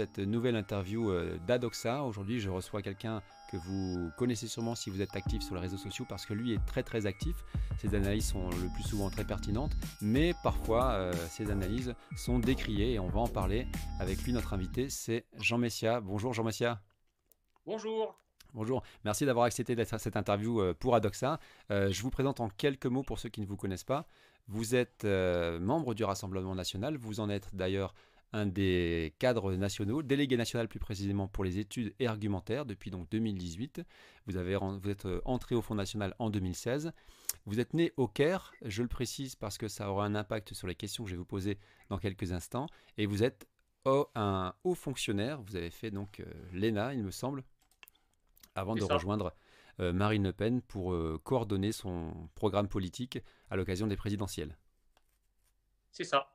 cette nouvelle interview euh, d'Adoxa. Aujourd'hui, je reçois quelqu'un que vous connaissez sûrement si vous êtes actif sur les réseaux sociaux parce que lui est très très actif. Ses analyses sont le plus souvent très pertinentes, mais parfois euh, ses analyses sont décriées et on va en parler avec lui. Notre invité, c'est Jean Messia. Bonjour Jean Messia. Bonjour. Bonjour, merci d'avoir accepté cette interview euh, pour Adoxa. je vous présente en quelques mots pour ceux qui ne vous connaissent pas. Vous êtes membre du Rassemblement national, vous en êtes d'ailleurs un des cadres nationaux, délégué national plus précisément pour les études et argumentaires depuis donc 2018. Vous, avez, vous êtes euh, entré au Fonds national en 2016. Vous êtes né au Caire, je le précise parce que ça aura un impact sur les questions que je vais vous poser dans quelques instants. Et vous êtes un haut fonctionnaire, vous avez fait donc euh, l'ENA, il me semble, avant de rejoindre euh, Marine Le Pen pour coordonner son programme politique à l'occasion des présidentielles. C'est ça.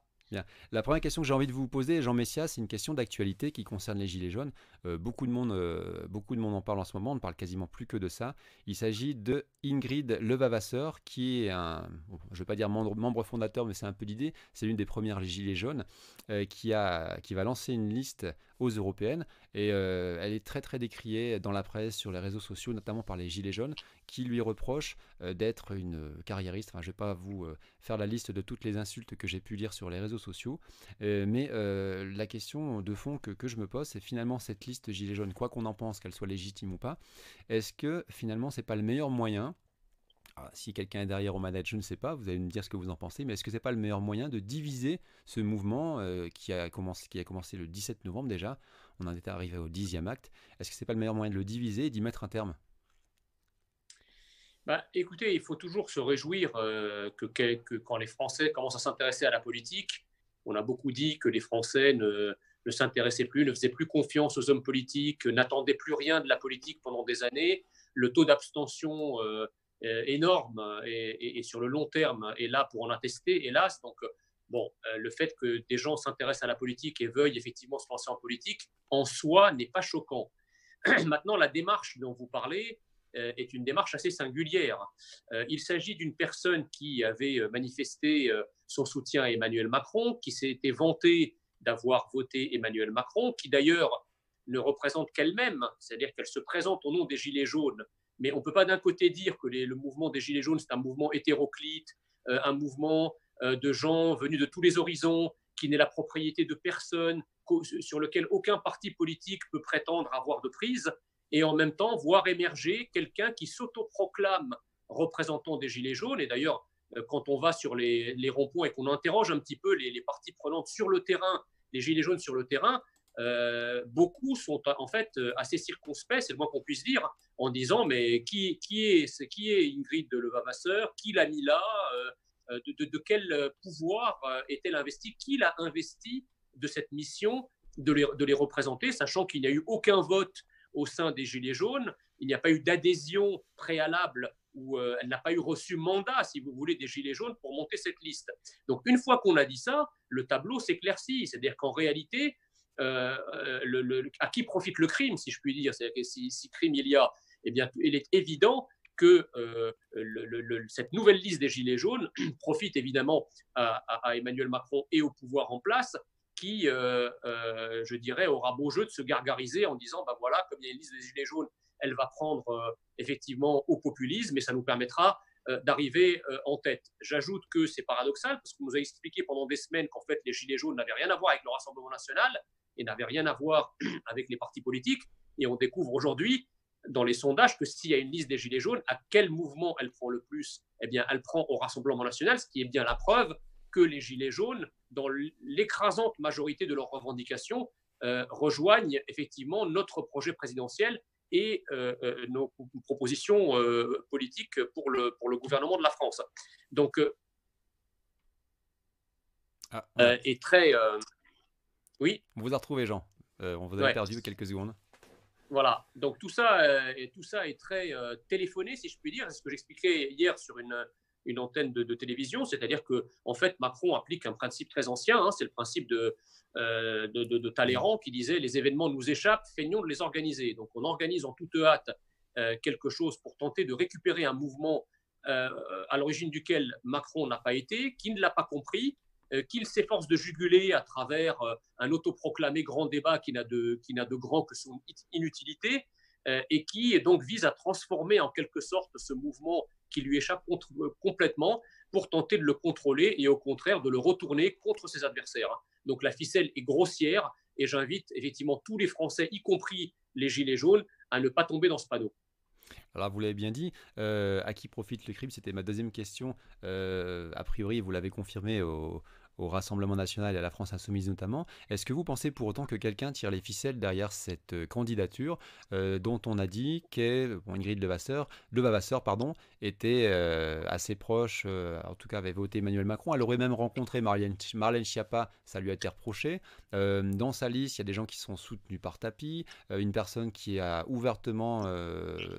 La première question que j'ai envie de vous poser, Jean Messia, c'est une question d'actualité qui concerne les Gilets jaunes. Euh, beaucoup, de monde, euh, beaucoup de monde en parle en ce moment, on ne parle quasiment plus que de ça. Il s'agit de Ingrid Levavasseur, qui est un, je ne pas dire membre, fondateur, mais c'est un peu l'idée, c'est l'une des premières Gilets jaunes, euh, qui va lancer une liste aux européennes. Et elle est très très décriée dans la presse, sur les réseaux sociaux, notamment par les Gilets jaunes, qui lui reprochent d'être une carriériste. Enfin, je ne vais pas vous faire la liste de toutes les insultes que j'ai pu lire sur les réseaux sociaux, mais la question de fond que, que je me pose, c'est finalement cette liste Gilets jaunes, quoi qu'on en pense, qu'elle soit légitime ou pas, est-ce que finalement c'est pas le meilleur moyen ah, si quelqu'un est derrière au manette, je ne sais pas, vous allez me dire ce que vous en pensez, mais est-ce que c'est pas le meilleur moyen de diviser ce mouvement euh, qui, a commencé, qui a commencé le 17 novembre déjà On en était arrivé au dixième acte. Est-ce que c'est pas le meilleur moyen de le diviser et d'y mettre un terme? Bah, écoutez, il faut toujours se réjouir euh, que, quand les Français commencent à s'intéresser à la politique, on a beaucoup dit que les Français ne, s'intéressait plus, ne faisait plus confiance aux hommes politiques, n'attendait plus rien de la politique pendant des années. Le taux d'abstention euh, énorme et, sur le long terme est là pour en attester, hélas. Donc, bon, euh, le fait que des gens s'intéressent à la politique et veuillent effectivement se lancer en politique, en soi, n'est pas choquant. Maintenant, la démarche dont vous parlez euh, est une démarche assez singulière. il s'agit d'une personne qui avait manifesté son soutien à Emmanuel Macron, qui s'était vanté d'avoir voté Emmanuel Macron, qui d'ailleurs ne représente qu'elle-même, c'est-à-dire qu'elle se présente au nom des Gilets jaunes. Mais on ne peut pas d'un côté dire que le mouvement des Gilets jaunes, c'est un mouvement hétéroclite, euh, un mouvement euh, de gens venus de tous les horizons, qui n'est la propriété de personne, sur lequel aucun parti politique peut prétendre avoir de prise, et en même temps voir émerger quelqu'un qui s'autoproclame représentant des Gilets jaunes. Et d'ailleurs, euh, quand on va sur les, ronds-points et qu'on interroge un petit peu les, les parties prenantes sur le terrain les Gilets jaunes sur le terrain, beaucoup sont en fait euh, assez circonspects, c'est le moins qu'on puisse dire, en disant mais qui, qui, est, qui est Ingrid de Levavasseur Qui l'a mis là? Euh, de, quel pouvoir est-elle investie? Qui l'a investi de cette mission de les, de les représenter, sachant qu'il n'y a eu aucun vote au sein des Gilets jaunes, il n'y a pas eu d'adhésion préalable ou elle n'a pas eu reçu mandat, si vous voulez, des Gilets jaunes pour monter cette liste. Donc une fois qu'on a dit ça, le tableau s'éclaircit. C'est-à-dire qu'en réalité, euh, le, à qui profite le crime, si je puis dire? C'est-à-dire que si, crime il y a, eh bien, il est évident que euh, cette nouvelle liste des Gilets jaunes profite évidemment à, Emmanuel Macron et au pouvoir en place, qui, euh, je dirais, aura beau jeu de se gargariser en disant, ben voilà, comme il y a une liste des Gilets jaunes, elle va prendre effectivement au populisme et ça nous permettra euh, d'arriver euh, en tête. J'ajoute que c'est paradoxal parce qu'on nous a expliqué pendant des semaines qu'en fait les Gilets jaunes n'avaient rien à voir avec le Rassemblement national et n'avaient rien à voir avec les partis politiques. Et on découvre aujourd'hui dans les sondages que s'il y a une liste des Gilets jaunes, à quel mouvement elle prend le plus? Eh bien, elle prend au Rassemblement national, ce qui est bien la preuve que les Gilets jaunes, dans l'écrasante majorité de leurs revendications, euh, rejoignent effectivement notre projet présidentiel et euh, euh, nos propositions politiques pour le, pour le gouvernement de la France. Donc, ah, est très. Oui. On vous a retrouvé, Jean. on vous a perdu quelques secondes. Voilà. Donc tout ça, et tout ça est très téléphoné, si je puis dire. C'est ce que j'expliquais hier sur une, une antenne de, télévision, c'est-à-dire que en fait Macron applique un principe très ancien, hein, c'est le principe de, euh, de, Talleyrand qui disait les événements nous échappent, feignons de les organiser. Donc on organise en toute hâte euh, quelque chose pour tenter de récupérer un mouvement euh, à l'origine duquel Macron n'a pas été, qui ne l'a pas compris, qu'il s'efforce de juguler à travers un autoproclamé grand débat qui n'a de, qui n'a de grand que son inutilité, et qui donc vise à transformer en quelque sorte ce mouvement qui lui échappe complètement pour tenter de le contrôler et au contraire de le retourner contre ses adversaires. Donc la ficelle est grossière et j'invite effectivement tous les Français, y compris les Gilets jaunes, à ne pas tomber dans ce panneau. Alors vous l'avez bien dit, euh, à qui profite le crime? C'était ma deuxième question. Euh, a priori, vous l'avez confirmé au, au Rassemblement national et à la France insoumise notamment. Est-ce que vous pensez pour autant que quelqu'un tire les ficelles derrière cette euh, candidature euh, dont on a dit qu'Ingrid bon, Levasseur, pardon, était euh, assez proche, en tout cas avait voté Emmanuel Macron. Elle aurait même rencontré Marlène, Marlène Schiappa, ça lui a été reproché. dans sa liste, il y a des gens qui sont soutenus par tapis, une personne qui a ouvertement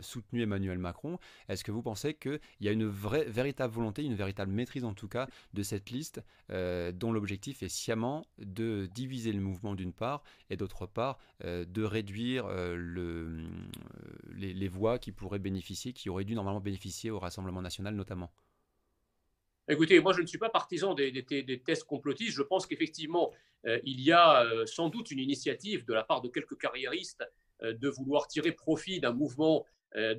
soutenu Emmanuel Macron. Est-ce que vous pensez qu'il y a une vraie, véritable volonté, une véritable maîtrise en tout cas de cette liste euh, dont l'objectif est sciemment de diviser le mouvement d'une part et d'autre part euh, de réduire euh, le, les, voix qui pourraient bénéficier, qui auraient dû normalement bénéficier au Rassemblement national notamment. Écoutez, moi je ne suis pas partisan des, des, tests complotistes. Je pense qu'effectivement, il y a sans doute une initiative de la part de quelques carriéristes de vouloir tirer profit d'un mouvement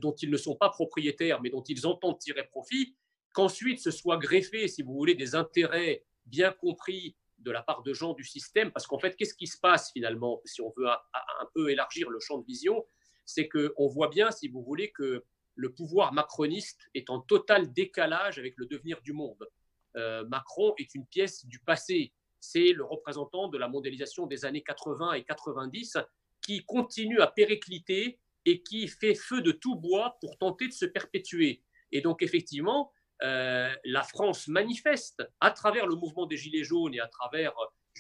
dont ils ne sont pas propriétaires, mais dont ils entendent tirer profit. Qu'ensuite ce soit greffé, si vous voulez, des intérêts bien compris de la part de gens du système, parce qu'en fait, qu'est-ce qui se passe finalement, si on veut un, peu élargir le champ de vision, c'est qu'on voit bien, si vous voulez, que le pouvoir macroniste est en total décalage avec le devenir du monde. Euh, Macron est une pièce du passé, c'est le représentant de la mondialisation des années 80 et 90 qui continue à péricliter et qui fait feu de tout bois pour tenter de se perpétuer. Et donc, effectivement, euh, la France manifeste à travers le mouvement des Gilets jaunes et à travers,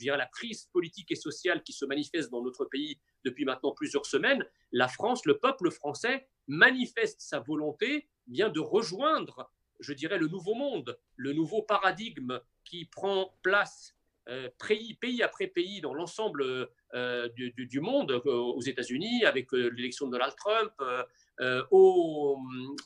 la crise politique et sociale qui se manifeste dans notre pays depuis maintenant plusieurs semaines, la France, le peuple français manifeste sa volonté bien de rejoindre, je dirais, le nouveau monde, le nouveau paradigme qui prend place euh, pays, après pays dans l'ensemble euh, du, monde, aux États-Unis avec l'élection de Donald Trump, euh, au,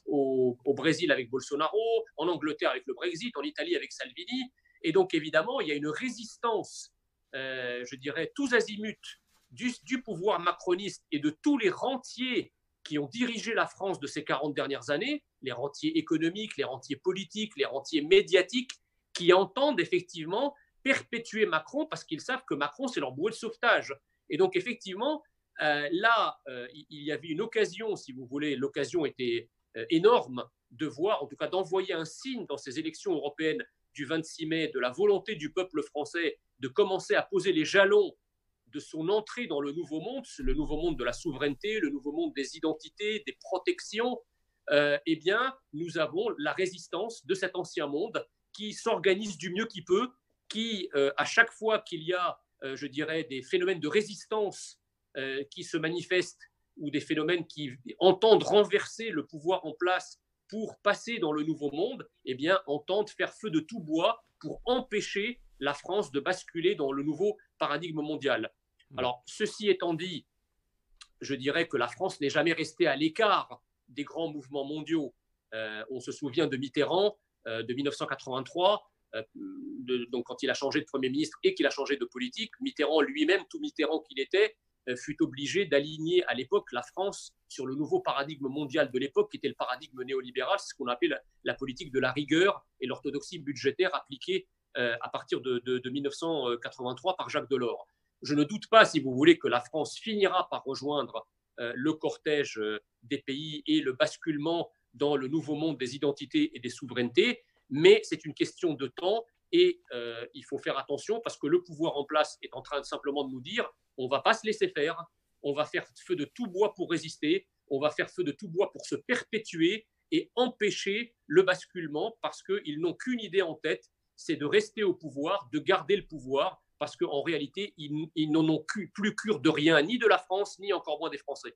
au, Brésil avec Bolsonaro, en Angleterre avec le Brexit, en Italie avec Salvini. Et donc, évidemment, il y a une résistance, euh, je dirais, tous azimuts du, du, pouvoir macroniste et de tous les rentiers qui ont dirigé la France de ces 40 dernières années, les rentiers économiques, les rentiers politiques, les rentiers médiatiques, qui entendent effectivement perpétuer Macron parce qu'ils savent que Macron, c'est leur bouée de sauvetage. Et donc, effectivement, euh, là, euh, il y avait une occasion, si vous voulez, l'occasion était euh, énorme de voir, en tout cas d'envoyer un signe dans ces élections européennes du 26 mai de la volonté du peuple français de commencer à poser les jalons de son entrée dans le nouveau monde, le nouveau monde de la souveraineté, le nouveau monde des identités, des protections, eh bien, nous avons la résistance de cet ancien monde qui s'organise du mieux qu'il peut, qui, à chaque fois qu'il y a, je dirais, des phénomènes de résistance euh, qui se manifestent ou des phénomènes qui entendent renverser le pouvoir en place pour passer dans le nouveau monde, eh bien, entendent faire feu de tout bois pour empêcher la France de basculer dans le nouveau paradigme mondial. Mmh. Alors, ceci étant dit, je dirais que la France n'est jamais restée à l'écart des grands mouvements mondiaux. Euh, on se souvient de Mitterrand euh, de 1983, donc quand il a changé de Premier ministre et qu'il a changé de politique. Mitterrand lui-même, tout Mitterrand qu'il était, fut obligé d'aligner à l'époque la France sur le nouveau paradigme mondial de l'époque, qui était le paradigme néolibéral, ce qu'on appelle la, politique de la rigueur et l'orthodoxie budgétaire appliquée euh, à partir de, 1983 par Jacques Delors. Je ne doute pas, si vous voulez, que la France finira par rejoindre euh, le cortège des pays et le basculement dans le nouveau monde des identités et des souverainetés, mais c'est une question de temps et il faut faire attention parce que le pouvoir en place est en train simplement de nous dire on va pas se laisser faire, on va faire feu de tout bois pour résister, on va faire feu de tout bois pour se perpétuer et empêcher le basculement parce qu'ils n'ont qu'une idée en tête, c'est de rester au pouvoir, de garder le pouvoir, parce qu'en réalité, ils, n'en ont plus cure de rien, ni de la France, ni encore moins des Français.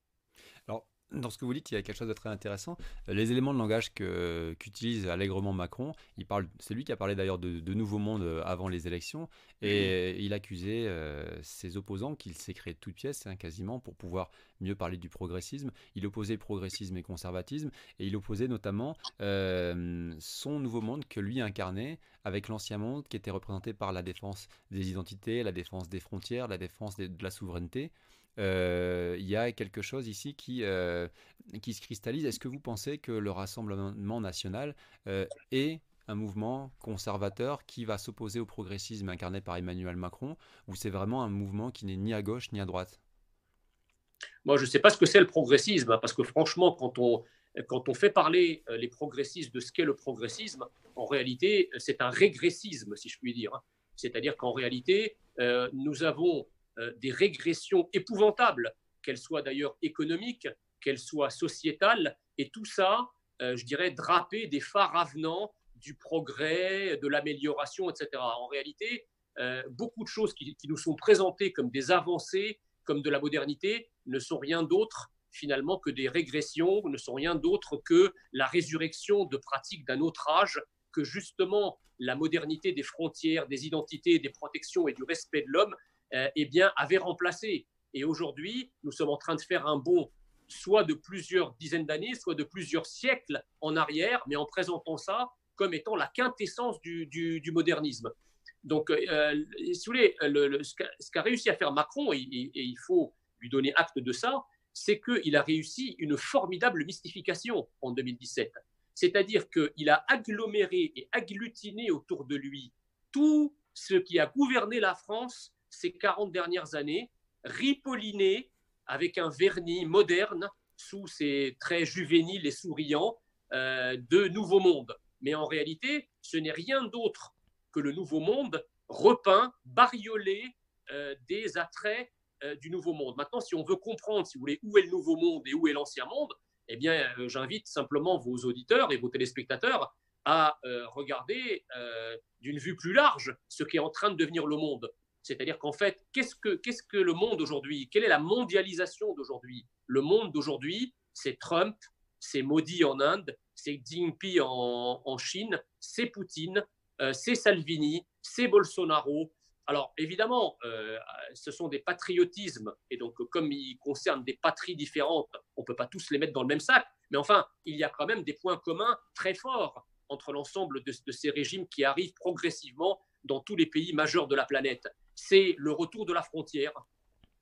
Dans ce que vous dites, il y a quelque chose de très intéressant. Les éléments de langage qu'utilise allègrement Macron, il parle, c'est lui qui a parlé d'ailleurs de, de nouveau monde euh, avant les élections, et mmh. il accusait euh, ses opposants qu'il s'est créé de toutes pièces, hein, quasiment, pour pouvoir mieux parler du progressisme. Il opposait progressisme et conservatisme, et il opposait notamment euh, son nouveau monde que lui incarnait avec l'ancien monde qui était représenté par la défense des identités, la défense des frontières, la défense de la souveraineté. Euh, il y a quelque chose ici qui, euh, qui se cristallise. Est-ce que vous pensez que le Rassemblement national euh, est un mouvement conservateur qui va s'opposer au progressisme incarné par Emmanuel Macron, ou c'est vraiment un mouvement qui n'est ni à gauche ni à droite? Moi, je ne sais pas ce que c'est le progressisme, hein, parce que franchement, quand on, quand on fait parler les progressistes de ce qu'est le progressisme, en réalité, c'est un régressisme, si je puis dire. Hein. C'est-à-dire qu'en réalité, nous avons des régressions épouvantables, qu'elles soient d'ailleurs économiques, qu'elles soient sociétales, et tout ça, euh, je dirais, drapé des phares avenants du progrès, de l'amélioration, etc. En réalité, euh, beaucoup de choses qui, nous sont présentées comme des avancées, comme de la modernité, ne sont rien d'autre finalement que des régressions, ne sont rien d'autre que la résurrection de pratiques d'un autre âge, que justement la modernité des frontières, des identités, des protections et du respect de l'homme euh, eh bien, avait remplacé. Et aujourd'hui, nous sommes en train de faire un bond soit de plusieurs dizaines d'années, soit de plusieurs siècles en arrière, mais en présentant ça comme étant la quintessence du, modernisme. Donc, euh, si vous voulez, ce qu'a réussi à faire Macron, et, il faut lui donner acte de ça, c'est qu'il a réussi une formidable mystification en 2017. C'est-à-dire qu'il a aggloméré et agglutiné autour de lui tout ce qui a gouverné la France ces 40 dernières années, ripolliné avec un vernis moderne sous ses traits juvéniles et souriants euh, de Nouveau Monde. Mais en réalité, ce n'est rien d'autre que le Nouveau Monde repeint, bariolé euh, des attraits euh, du Nouveau Monde. Maintenant, si on veut comprendre, si vous voulez, où est le Nouveau Monde et où est l'Ancien Monde, eh bien, j'invite simplement vos auditeurs et vos téléspectateurs à regarder d'une vue plus large ce qui est en train de devenir le monde. C'est-à-dire qu'en fait, qu'est-ce que, le monde aujourd'hui Quelle est la mondialisation d'aujourd'hui? Le monde d'aujourd'hui, c'est Trump, c'est Modi en Inde, c'est Jinping en, Chine, c'est Poutine, euh, c'est Salvini, c'est Bolsonaro. Alors évidemment, euh, ce sont des patriotismes, et donc comme ils concernent des patries différentes, on ne peut pas tous les mettre dans le même sac, mais enfin, il y a quand même des points communs très forts entre l'ensemble de ces régimes qui arrivent progressivement dans tous les pays majeurs de la planète c'est le retour de la frontière,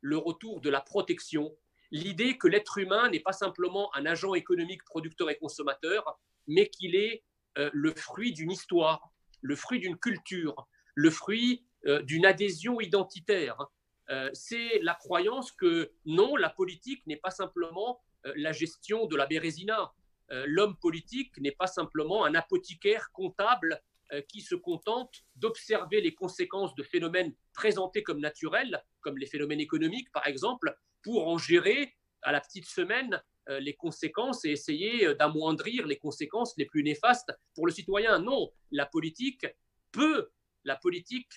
le retour de la protection, l'idée que l'être humain n'est pas simplement un agent économique producteur et consommateur, mais qu'il est euh, le fruit d'une histoire, le fruit d'une culture, le fruit euh, d'une adhésion identitaire. Euh, c'est la croyance que non, la politique n'est pas simplement la gestion de la bérésina. L'homme politique n'est pas simplement un apothicaire comptable qui se contentent d'observer les conséquences de phénomènes présentés comme naturels, comme les phénomènes économiques par exemple, pour en gérer à la petite semaine euh, les conséquences et essayer euh, d'amoindrir les conséquences les plus néfastes pour le citoyen. Non, la politique peut, la politique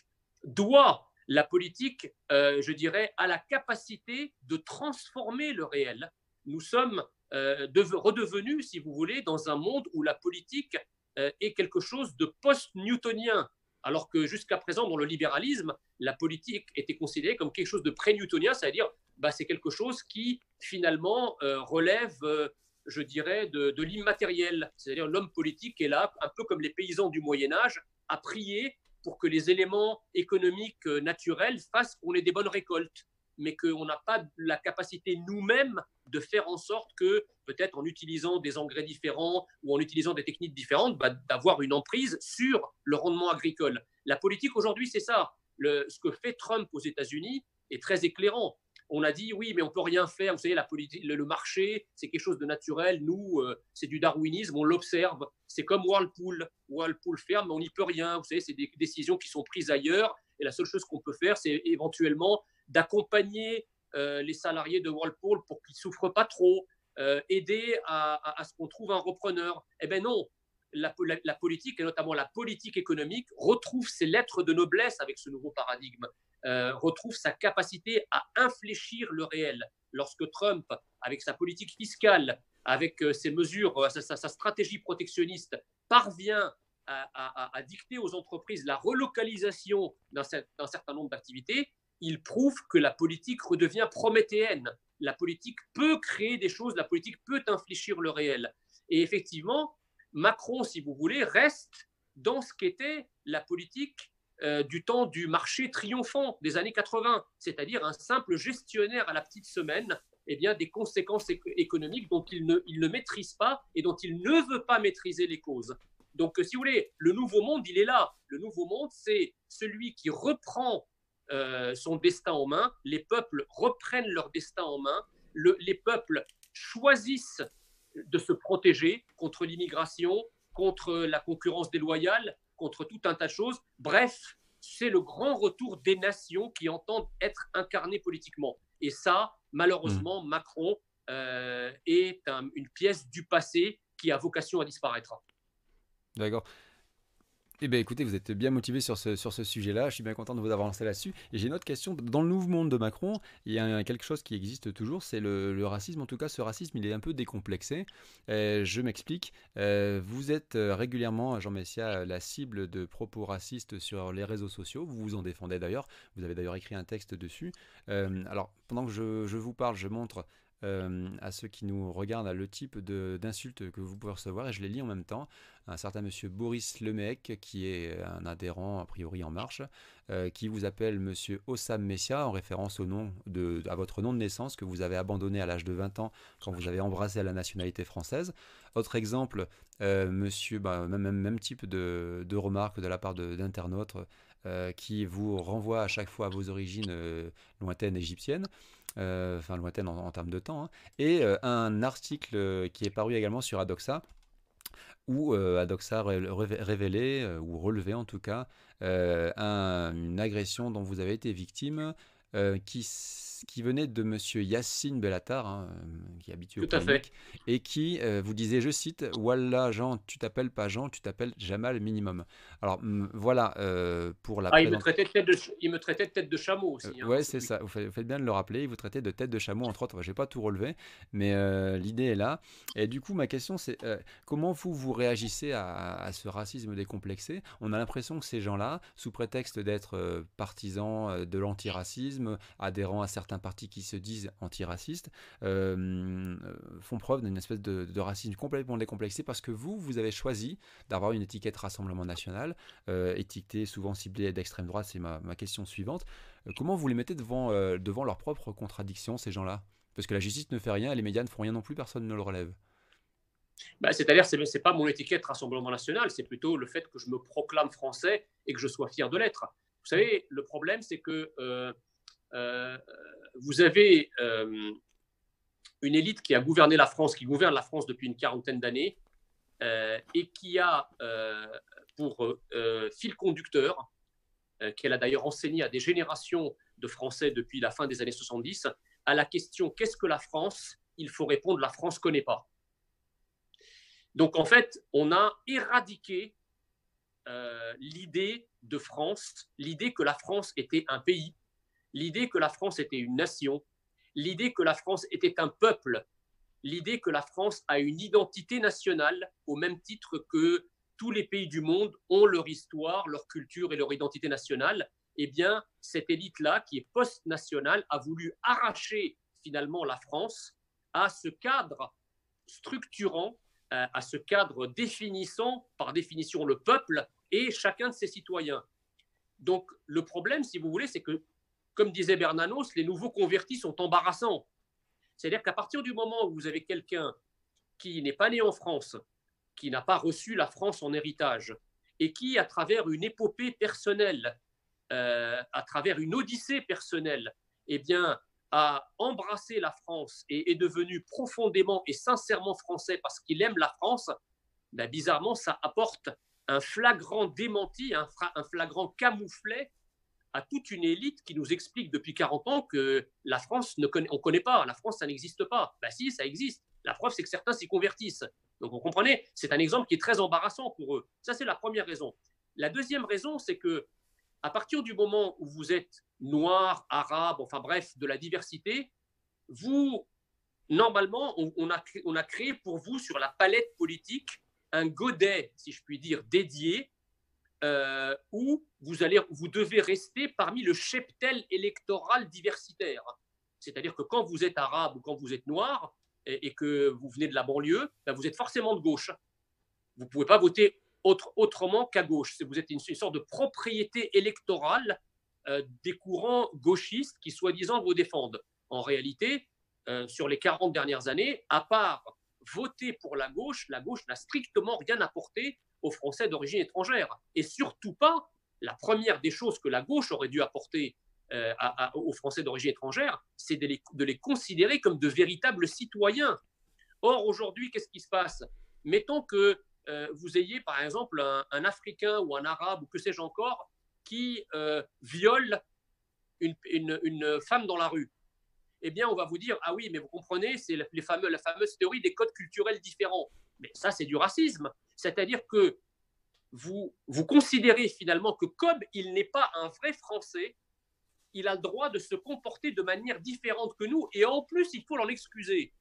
doit, la politique, je dirais, a la capacité de transformer le réel. Nous sommes redevenus, si vous voulez, dans un monde où la politique euh, est quelque chose de post-newtonien, alors que jusqu'à présent, dans le libéralisme, la politique était considérée comme quelque chose de pré-newtonien, c'est-à-dire bah, c'est quelque chose qui finalement euh, relève, euh, je dirais, de, de l'immatériel. C'est-à-dire l'homme politique est là, un peu comme les paysans du Moyen Âge, à prier pour que les éléments économiques naturels fassent qu'on ait des bonnes récoltes mais qu'on n'a pas la capacité nous-mêmes de faire en sorte que, peut-être en utilisant des engrais différents ou en utilisant des techniques différentes, bah, d'avoir une emprise sur le rendement agricole. La politique aujourd'hui, c'est ça. Le, ce que fait Trump aux États-Unis est très éclairant. On a dit oui, mais on peut rien faire. Vous savez, la politique, le, marché, c'est quelque chose de naturel. Nous, euh, c'est du darwinisme. On l'observe. C'est comme Whirlpool. Whirlpool ferme, mais on n'y peut rien. Vous savez, c'est des décisions qui sont prises ailleurs. Et la seule chose qu'on peut faire, c'est éventuellement d'accompagner euh, les salariés de Whirlpool pour qu'ils ne souffrent pas trop, euh, aider à, ce qu'on trouve un repreneur. Eh bien non, la, politique, et notamment la politique économique, retrouve ses lettres de noblesse avec ce nouveau paradigme, euh, retrouve sa capacité à infléchir le réel. Lorsque Trump avec sa politique fiscale, avec ses mesures, sa, stratégie protectionniste, parvient à, dicter aux entreprises la relocalisation d'un certain nombre d'activités, il prouve que la politique redevient prométhéenne. La politique peut créer des choses, la politique peut infléchir le réel. Et effectivement, Macron, si vous voulez, reste dans ce qu'était la politique euh, du temps du marché triomphant des années 80, c'est-à-dire un simple gestionnaire à la petite semaine eh bien, des conséquences économiques dont il ne, il ne maîtrise pas et dont il ne veut pas maîtriser les causes. Donc, si vous voulez, le nouveau monde, il est là. Le nouveau monde, c'est celui qui reprend euh, son destin en main. Les peuples reprennent leur destin en main. les peuples choisissent de se protéger contre l'immigration, contre la concurrence déloyale, contre tout un tas de choses. Bref, c'est le grand retour des nations qui entendent être incarnées politiquement. Et ça, malheureusement, mmh. Macron euh, est une pièce du passé qui a vocation à disparaître. D'accord. Eh bien, écoutez, vous êtes bien motivé sur ce, sujet-là. Je suis bien content de vous avoir lancé là-dessus. Et j'ai une autre question. Dans le nouveau monde de Macron, il y a quelque chose qui existe toujours, c'est le, racisme. En tout cas, ce racisme, il est un peu décomplexé. Euh, je m'explique. Euh, vous êtes euh, régulièrement, Jean Messia, la cible de propos racistes sur les réseaux sociaux. Vous vous en défendez d'ailleurs. Vous avez d'ailleurs écrit un texte dessus. alors, pendant que je, je vous parle, je montre euh, à ceux qui nous regardent le type d'insultes que vous pouvez recevoir et je les lis en même temps. Un certain monsieur Boris Lemec, qui est un adhérent a priori en marche, euh, qui vous appelle monsieur Ossam Messia en référence au nom de, à votre nom de naissance que vous avez abandonné à l'âge de 20 ans quand vous avez embrassé la nationalité française. Autre exemple, euh, monsieur, bah, même, même, type de, de remarques de la part d'internautes qui vous renvoie à chaque fois à vos origines lointaines égyptiennes. Euh, enfin lointaine en, termes de temps, hein. et euh, un article euh, qui est paru également sur Adoxa, où Adoxa révélé, ou relevé en tout cas, une agression dont vous avez été victime, qui qui venait de Monsieur Yassine Bellatar, hein, qui est habitué au fait. et qui euh, vous disait, je cite, Wallah Jean, tu t'appelles pas Jean, tu t'appelles Jamal minimum. Alors voilà euh, pour la. Ah, il me, traitait de tête de, il me traitait de tête de chameau aussi. Hein, ouais, c'est ça. Vous faites, bien de le rappeler. Il vous traitait de tête de chameau entre autres. Je vais pas tout relever, mais euh, l'idée est là. Et du coup, ma question c'est comment vous vous réagissez à, à, ce racisme décomplexé? On a l'impression que ces gens-là, sous prétexte d'être partisans de l'antiracisme, adhérents à certains certains partis qui se disent antiracistes euh, font preuve d'une espèce de, racisme complètement décomplexé parce que vous, vous avez choisi d'avoir une étiquette Rassemblement National, euh, étiquetée souvent ciblée d'extrême droite, c'est ma, question suivante. Euh, comment vous les mettez devant, devant leurs propres contradictions, ces gens-là? Parce que la justice ne fait rien, les médias ne font rien non plus, personne ne le relève. Bah, C'est-à-dire, ce n'est pas mon étiquette Rassemblement National, c'est plutôt le fait que je me proclame français et que je sois fier de l'être. Vous savez, le problème, c'est que euh, vous avez euh, une élite qui a gouverné la France, qui gouverne la France depuis une quarantaine d'années, euh, et qui a pour fil conducteur, qu'elle a d'ailleurs enseigné à des générations de Français depuis la fin des années 70, à la question qu'est-ce que la France? Il faut répondre la France connaît pas. Donc en fait, on a éradiqué l'idée de France, l'idée que la France était un pays, l'idée que la France était une nation, l'idée que la France était un peuple, l'idée que la France a une identité nationale au même titre que tous les pays du monde ont leur histoire, leur culture et leur identité nationale, eh bien, cette élite-là, qui est post-nationale, a voulu arracher finalement la France à ce cadre structurant, euh, à ce cadre définissant par définition le peuple et chacun de ses citoyens. Donc, le problème, si vous voulez, c'est que comme disait Bernanos, les nouveaux convertis sont embarrassants. C'est-à-dire qu'à partir du moment où vous avez quelqu'un qui n'est pas né en France, qui n'a pas reçu la France en héritage, et qui, à travers une épopée personnelle, euh, à travers une odyssée personnelle, eh bien, a embrassé la France et est devenu profondément et sincèrement français parce qu'il aime la France, ben, bizarrement, ça apporte un flagrant démenti, un, un flagrant camouflet à toute une élite qui nous explique depuis 40 ans que la France, ne on ne connaît pas, la France, ça n'existe pas. Ben si, ça existe. La preuve, c'est que certains s'y convertissent. Donc vous comprenez, c'est un exemple qui est très embarrassant pour eux. Ça, c'est la première raison. La deuxième raison, c'est que à partir du moment où vous êtes noir, arabe, enfin bref, de la diversité, vous normalement, on a créé pour vous sur la palette politique un godet, si je puis dire, dédié, euh, où vous, allez, vous devez rester parmi le cheptel électoral diversitaire. C'est-à-dire que quand vous êtes arabe ou quand vous êtes noir et, que vous venez de la banlieue, ben vous êtes forcément de gauche. Vous ne pouvez pas voter autre, autrement qu'à gauche. Vous êtes une, sorte de propriété électorale euh, des courants gauchistes qui, soi-disant, vous défendent. En réalité, euh, sur les 40 dernières années, à part voter pour la gauche, la gauche n'a strictement rien apporté aux Français d'origine étrangère. Et surtout pas, la première des choses que la gauche aurait dû apporter euh, aux Français d'origine étrangère, c'est de les, considérer comme de véritables citoyens. Or, aujourd'hui, qu'est-ce qui se passe? Mettons que euh, vous ayez, par exemple, un, Africain ou un Arabe ou que sais-je encore qui viole une femme dans la rue eh bien, on va vous dire, ah oui, mais vous comprenez, c'est la fameuse théorie des codes culturels différents. Mais ça, c'est du racisme. C'est-à-dire que vous, vous considérez finalement que comme il n'est pas un vrai Français, il a le droit de se comporter de manière différente que nous, et en plus, il faut l'en excuser.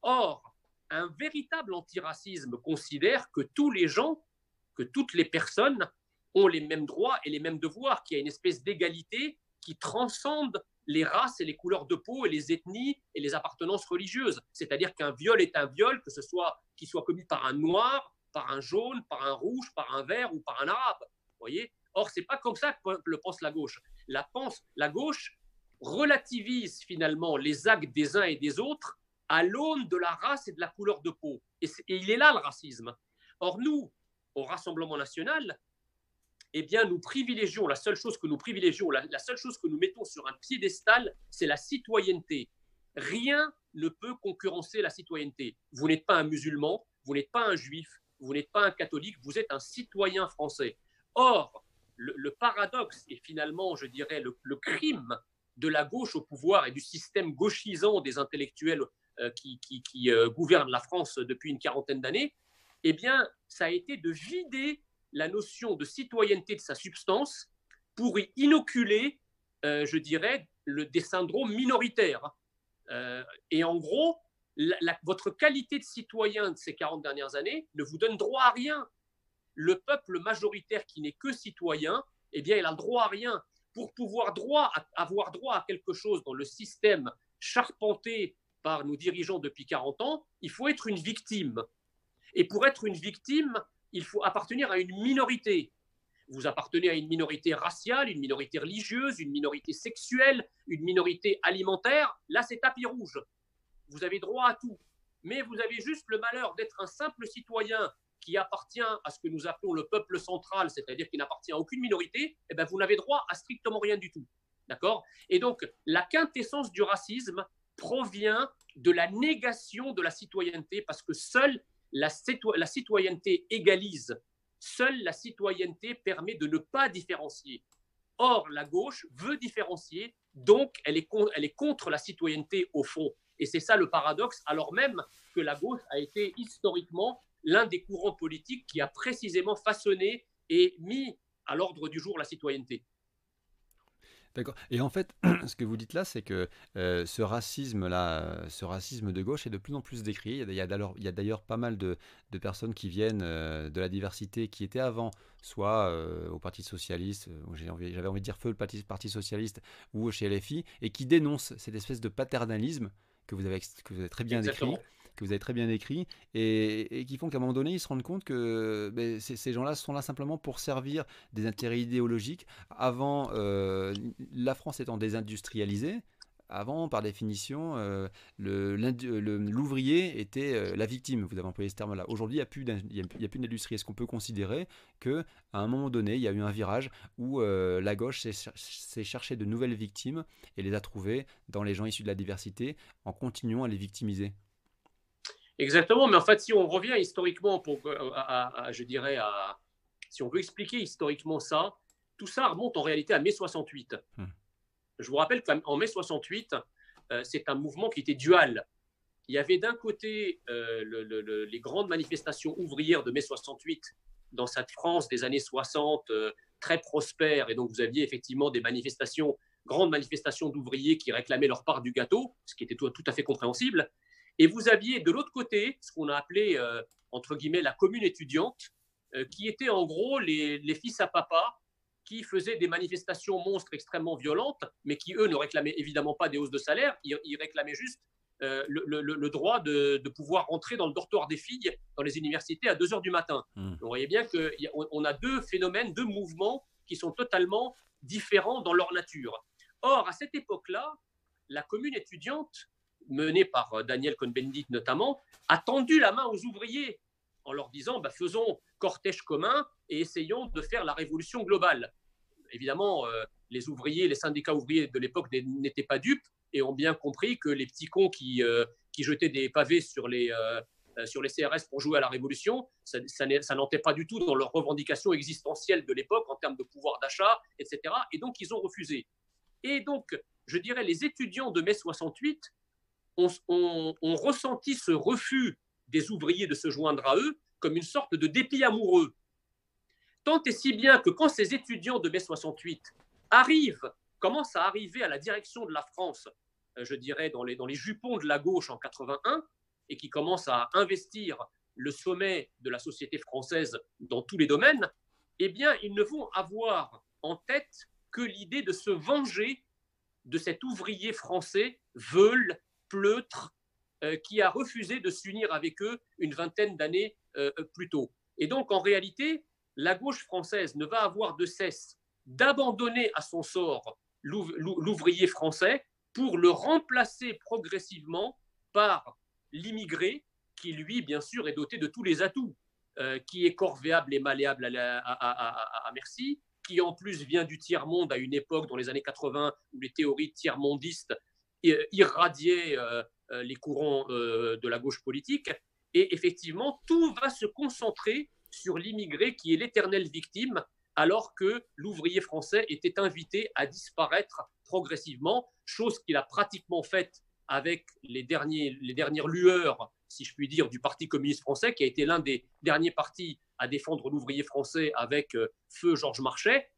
Or, un véritable antiracisme considère que tous les gens, que toutes les personnes ont les mêmes droits et les mêmes devoirs, qu'il y a une espèce d'égalité qui transcende les races et les couleurs de peau et les ethnies et les appartenances religieuses. C'est-à-dire qu'un viol est un viol, que ce soit qu'il soit commis par un noir, par un jaune, par un rouge, par un vert ou par un arabe. Voyez? Or, c'est pas comme ça que le pense la gauche. La, pense, la gauche relativise finalement les actes des uns et des autres à l'aune de la race et de la couleur de peau. Et, et il est là le racisme. Or, nous, au Rassemblement national, eh bien, nous privilégions, la seule chose que nous privilégions, la, seule chose que nous mettons sur un piédestal, c'est la citoyenneté. Rien ne peut concurrencer la citoyenneté. Vous n'êtes pas un musulman, vous n'êtes pas un juif, vous n'êtes pas un catholique, vous êtes un citoyen français. Or, le, paradoxe et finalement, je dirais, le, crime de la gauche au pouvoir et du système gauchisant des intellectuels euh, qui, euh, gouvernent la France depuis une quarantaine d'années, eh bien, ça a été de vider la notion de citoyenneté de sa substance pour y inoculer, euh, je dirais, le, des syndromes minoritaires. Euh, et en gros, votre qualité de citoyen de ces 40 dernières années ne vous donne droit à rien. Le peuple majoritaire qui n'est que citoyen, eh bien, il a droit à rien. Pour pouvoir droit avoir droit à quelque chose dans le système charpenté par nos dirigeants depuis 40 ans, il faut être une victime. Et pour être une victime, il faut appartenir à une minorité. Vous appartenez à une minorité raciale, une minorité religieuse, une minorité sexuelle, une minorité alimentaire. Là, c'est tapis rouge. Vous avez droit à tout. Mais vous avez juste le malheur d'être un simple citoyen qui appartient à ce que nous appelons le peuple central, c'est-à-dire qui n'appartient à aucune minorité, eh bien, vous n'avez droit à strictement rien du tout. D'accord? Et donc, la quintessence du racisme provient de la négation de la citoyenneté, parce que seule la, citoyenneté égalise. Seule la citoyenneté permet de ne pas différencier. Or, la gauche veut différencier, donc elle est, contre la citoyenneté au fond. Et c'est ça le paradoxe, alors même que la gauche a été historiquement l'un des courants politiques qui a précisément façonné et mis à l'ordre du jour la citoyenneté. D'accord. Et en fait, ce que vous dites là, c'est que euh, ce racisme-là, ce racisme de gauche est de plus en plus décrit. Il y a d'ailleurs pas mal de, personnes qui viennent euh, de la diversité, qui étaient avant, soit euh, au Parti Socialiste, j'avais envie, de dire feu le Parti, Socialiste, ou chez LFI, et qui dénoncent cette espèce de paternalisme que vous avez très bien décrit que vous avez très bien écrit, et, qui font qu'à un moment donné, ils se rendent compte que ben, ces, gens-là sont là simplement pour servir des intérêts idéologiques. Avant, euh, la France étant désindustrialisée, avant, par définition, euh, l'ouvrier était euh, la victime. Vous avez employé ce terme-là. Aujourd'hui, il n'y a plus d'industrie. Est-ce qu'on peut considérer que à un moment donné, il y a eu un virage où la gauche s'est cherché de nouvelles victimes et les a trouvées dans les gens issus de la diversité en continuant à les victimiser? Exactement, mais en fait, si on revient historiquement, pour, je dirais, à, si on veut expliquer historiquement ça, tout ça remonte en réalité à mai 68. Hmm. Je vous rappelle qu'en mai 68, euh, c'est un mouvement qui était dual. Il y avait d'un côté euh, les grandes manifestations ouvrières de mai 68 dans cette France des années 60, euh, très prospère, et donc vous aviez effectivement des manifestations, grandes manifestations d'ouvriers qui réclamaient leur part du gâteau, ce qui était tout à fait compréhensible. Et vous aviez de l'autre côté ce qu'on a appelé, euh, entre guillemets, la commune étudiante, euh, qui était en gros les, fils à papa qui faisaient des manifestations monstres extrêmement violentes, mais qui, eux, ne réclamaient évidemment pas des hausses de salaire, ils, réclamaient juste euh, le, droit de, pouvoir rentrer dans le dortoir des filles dans les universités à 2 heures du matin. Hmm. vous voyez bien qu'on a deux phénomènes, deux mouvements qui sont totalement différents dans leur nature. Or, à cette époque-là, la commune étudiante menée par euh, Daniel Cohn-Bendit notamment, a tendu la main aux ouvriers en leur disant bah, faisons cortège commun et essayons de faire la révolution globale. Évidemment, euh, les ouvriers, les syndicats ouvriers de l'époque n'étaient pas dupes et ont bien compris que les petits cons qui, euh, qui jetaient des pavés sur les, sur les CRS pour jouer à la révolution, ça, ça pas du tout dans leurs revendications existentielles de l'époque en termes de pouvoir d'achat, etc. Et donc, ils ont refusé. Et donc, je dirais, les étudiants de mai 68 on, ressentit ce refus des ouvriers de se joindre à eux comme une sorte de dépit amoureux. Tant et si bien que quand ces étudiants de mai 68 arrivent, commencent à arriver à la direction de la France, euh, je dirais dans les, dans les jupons de la gauche en 81, et qui commencent à investir le sommet de la société française dans tous les domaines, eh bien, ils ne vont avoir en tête que l'idée de se venger de cet ouvrier français veule pleutre euh, qui a refusé de s'unir avec eux une vingtaine d'années euh, plus tôt. Et donc, en réalité, la gauche française ne va avoir de cesse d'abandonner à son sort l'ouvrier français pour le remplacer progressivement par l'immigré qui, lui, bien sûr, est doté de tous les atouts, euh, qui est corvéable et malléable à, à, merci, qui en plus vient du tiers-monde à une époque, dans les années 80, où les théories tiers-mondistes irradier euh, euh, les courants de la gauche politique. Et effectivement, tout va se concentrer sur l'immigré qui est l'éternelle victime, alors que l'ouvrier français était invité à disparaître progressivement, chose qu'il a pratiquement faite avec les, derniers, les dernières lueurs, si je puis dire, du Parti communiste français, qui a été l'un des derniers partis à défendre l'ouvrier français avec feu Georges Marchais.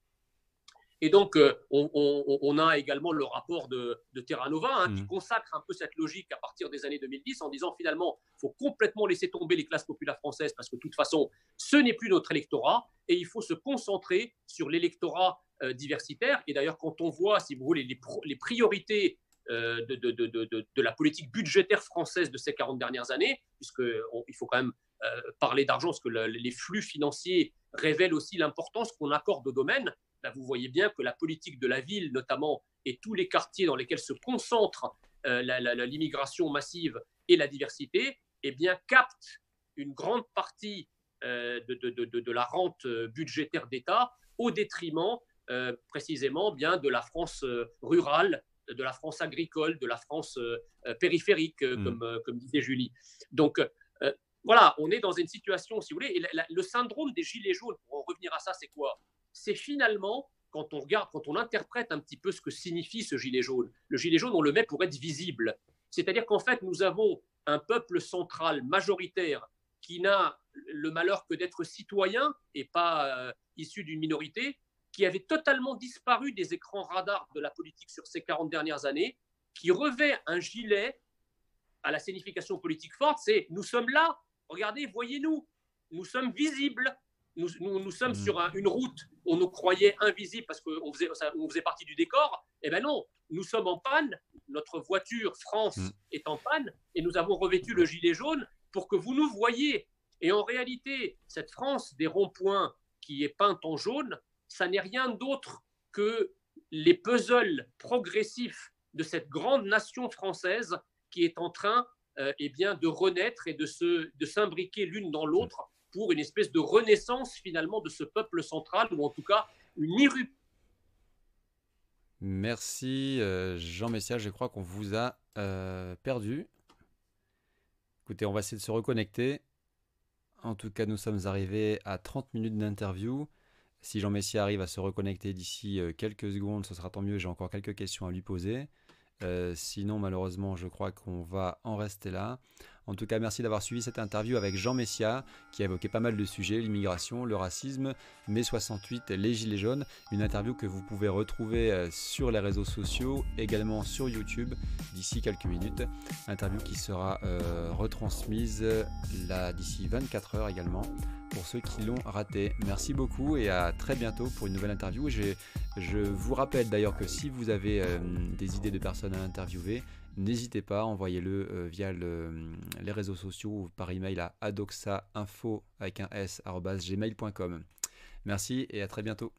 Et donc, euh, on, a également le rapport de, Terra Nova hein, qui mmh. consacre un peu cette logique à partir des années 2010 en disant finalement, il faut complètement laisser tomber les classes populaires françaises parce que de toute façon, ce n'est plus notre électorat et il faut se concentrer sur l'électorat euh, diversitaire. Et d'ailleurs, quand on voit, si vous voulez, les, priorités euh, de, la politique budgétaire française de ces 40 dernières années, puisqu'il faut quand même parler d'argent, parce que les flux financiers révèlent aussi l'importance qu'on accorde au domaine. Bah, vous voyez bien que la politique de la ville, notamment, et tous les quartiers dans lesquels se concentre euh, l'immigration massive et la diversité, eh bien, captent une grande partie euh, de, la rente euh, budgétaire d'État au détriment précisément bien de la France rurale, de la France agricole, de la France périphérique, mmh. comme, comme disait Julie. Donc, voilà, on est dans une situation, si vous voulez, et le syndrome des gilets jaunes, pour en revenir à ça, c'est quoi? C'est finalement, quand on regarde, quand on interprète un petit peu ce que signifie ce gilet jaune, le gilet jaune, on le met pour être visible. C'est-à-dire qu'en fait, nous avons un peuple central majoritaire qui n'a le malheur que d'être citoyen et pas euh, issu d'une minorité, qui avait totalement disparu des écrans radars de la politique sur ces 40 dernières années, qui revêt un gilet à la signification politique forte, c'est nous sommes là, regardez, voyez-nous, nous sommes visibles, nous, nous, sommes mm. sur une route, on nous croyait invisibles parce qu'on faisait, on faisait partie du décor. Eh bien non, nous sommes en panne, notre voiture France mm. est en panne et nous avons revêtu le gilet jaune pour que vous nous voyiez. Et en réalité, cette France des ronds-points qui est peinte en jaune, ça n'est rien d'autre que les puzzles progressifs de cette grande nation française qui est en train euh, eh bien, de renaître et de, se, de s'imbriquer l'une dans l'autre pour une espèce de renaissance finalement de ce peuple central, ou en tout cas une irruption. Merci euh, Jean Messia, je crois qu'on vous a euh, perdu. Écoutez, on va essayer de se reconnecter. En tout cas, nous sommes arrivés à 30 minutes d'interview. Si Jean Messia arrive à se reconnecter d'ici euh, quelques secondes, ce sera tant mieux. J'ai encore quelques questions à lui poser. sinon, malheureusement, je crois qu'on va en rester là. En tout cas, merci d'avoir suivi cette interview avec Jean Messia, qui a évoqué pas mal de sujets, l'immigration, le racisme, mai 68, les Gilets jaunes. Une interview que vous pouvez retrouver euh, sur les réseaux sociaux, également sur YouTube, d'ici quelques minutes. Interview qui sera euh, retransmise là d'ici 24 heures également pour ceux qui l'ont raté. Merci beaucoup et à très bientôt pour une nouvelle interview. Je, vous rappelle d'ailleurs que si vous avez euh, des idées de personnes à interviewer, N'hésitez pas, envoyez-le euh, via euh, les réseaux sociaux ou par email à adoxainfo avec un s, Merci et à très bientôt.